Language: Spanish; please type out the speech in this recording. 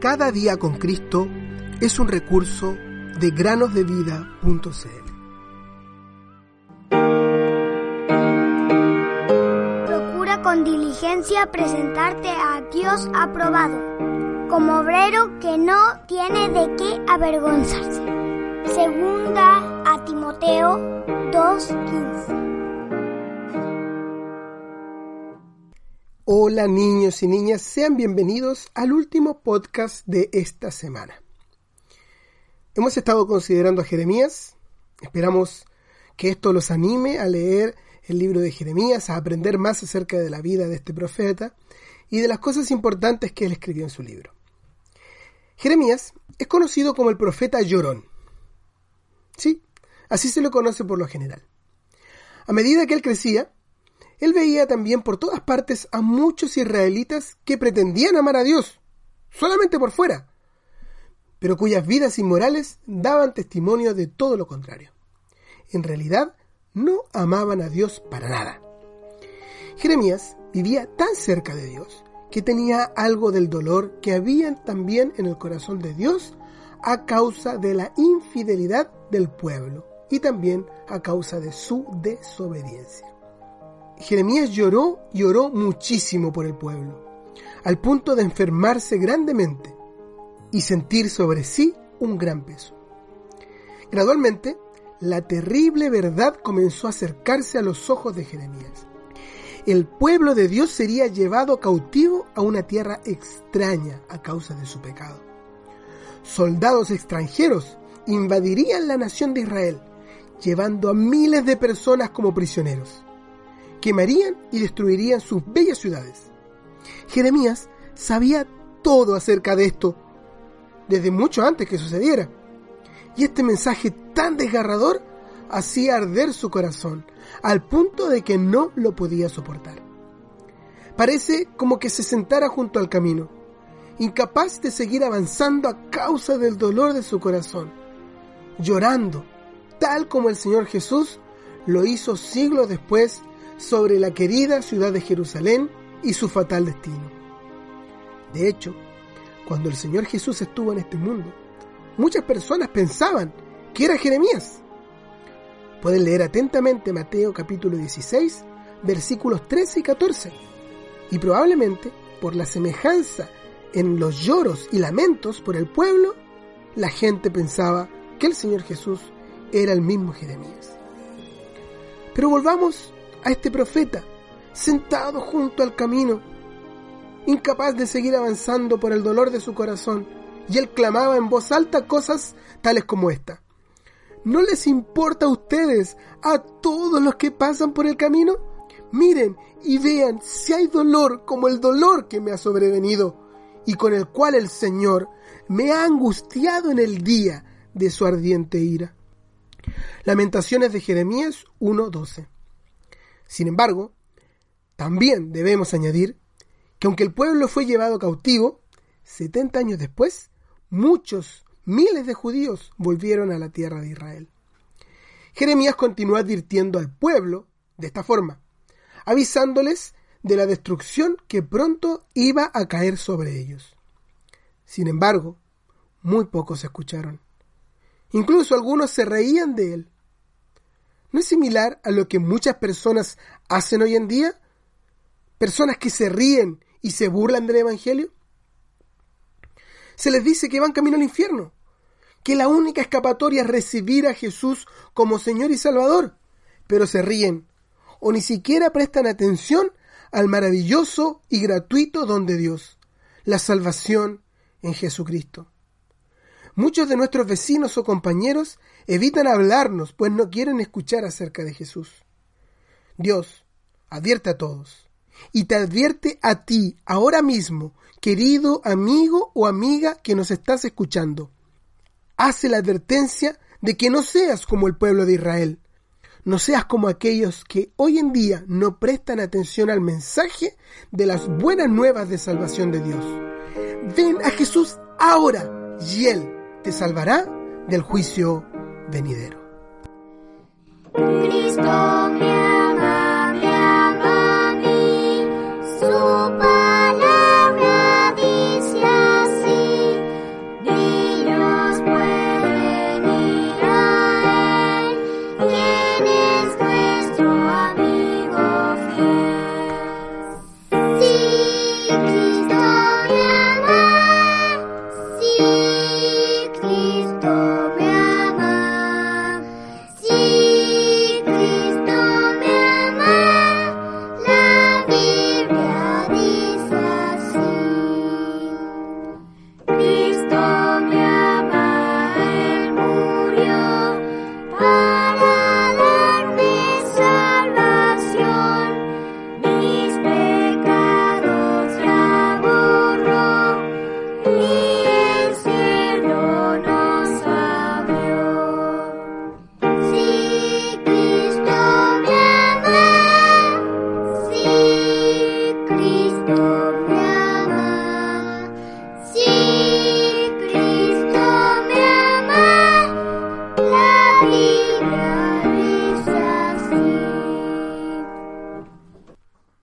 Cada día con Cristo es un recurso de granosdevida.cl. Procura con diligencia presentarte a Dios aprobado, como obrero que no tiene de qué avergonzarse. Segunda a Timoteo 2:15. Hola niños y niñas, sean bienvenidos al último podcast de esta semana. Hemos estado considerando a Jeremías, esperamos que esto los anime a leer el libro de Jeremías, a aprender más acerca de la vida de este profeta y de las cosas importantes que él escribió en su libro. Jeremías es conocido como el profeta llorón. Sí, así se lo conoce por lo general. A medida que él crecía, él veía también por todas partes a muchos israelitas que pretendían amar a Dios, solamente por fuera, pero cuyas vidas inmorales daban testimonio de todo lo contrario. En realidad, no amaban a Dios para nada. Jeremías vivía tan cerca de Dios que tenía algo del dolor que había también en el corazón de Dios a causa de la infidelidad del pueblo y también a causa de su desobediencia. Jeremías lloró y oró muchísimo por el pueblo, al punto de enfermarse grandemente y sentir sobre sí un gran peso. Gradualmente, la terrible verdad comenzó a acercarse a los ojos de Jeremías. El pueblo de Dios sería llevado cautivo a una tierra extraña a causa de su pecado. Soldados extranjeros invadirían la nación de Israel, llevando a miles de personas como prisioneros quemarían y destruirían sus bellas ciudades. Jeremías sabía todo acerca de esto, desde mucho antes que sucediera. Y este mensaje tan desgarrador hacía arder su corazón, al punto de que no lo podía soportar. Parece como que se sentara junto al camino, incapaz de seguir avanzando a causa del dolor de su corazón, llorando, tal como el Señor Jesús lo hizo siglos después sobre la querida ciudad de Jerusalén y su fatal destino. De hecho, cuando el Señor Jesús estuvo en este mundo, muchas personas pensaban que era Jeremías. Pueden leer atentamente Mateo capítulo 16, versículos 13 y 14, y probablemente por la semejanza en los lloros y lamentos por el pueblo, la gente pensaba que el Señor Jesús era el mismo Jeremías. Pero volvamos a este profeta, sentado junto al camino, incapaz de seguir avanzando por el dolor de su corazón, y él clamaba en voz alta cosas tales como esta. ¿No les importa a ustedes, a todos los que pasan por el camino? Miren y vean si hay dolor como el dolor que me ha sobrevenido y con el cual el Señor me ha angustiado en el día de su ardiente ira. Lamentaciones de Jeremías 1.12 sin embargo, también debemos añadir que aunque el pueblo fue llevado cautivo, 70 años después, muchos, miles de judíos volvieron a la tierra de Israel. Jeremías continuó advirtiendo al pueblo de esta forma, avisándoles de la destrucción que pronto iba a caer sobre ellos. Sin embargo, muy pocos escucharon. Incluso algunos se reían de él. ¿No es similar a lo que muchas personas hacen hoy en día? Personas que se ríen y se burlan del Evangelio. Se les dice que van camino al infierno, que la única escapatoria es recibir a Jesús como Señor y Salvador, pero se ríen o ni siquiera prestan atención al maravilloso y gratuito don de Dios, la salvación en Jesucristo. Muchos de nuestros vecinos o compañeros evitan hablarnos, pues no quieren escuchar acerca de Jesús. Dios advierte a todos y te advierte a ti ahora mismo, querido amigo o amiga que nos estás escuchando. Hace la advertencia de que no seas como el pueblo de Israel, no seas como aquellos que hoy en día no prestan atención al mensaje de las buenas nuevas de salvación de Dios. Ven a Jesús ahora y Él te salvará del juicio venidero.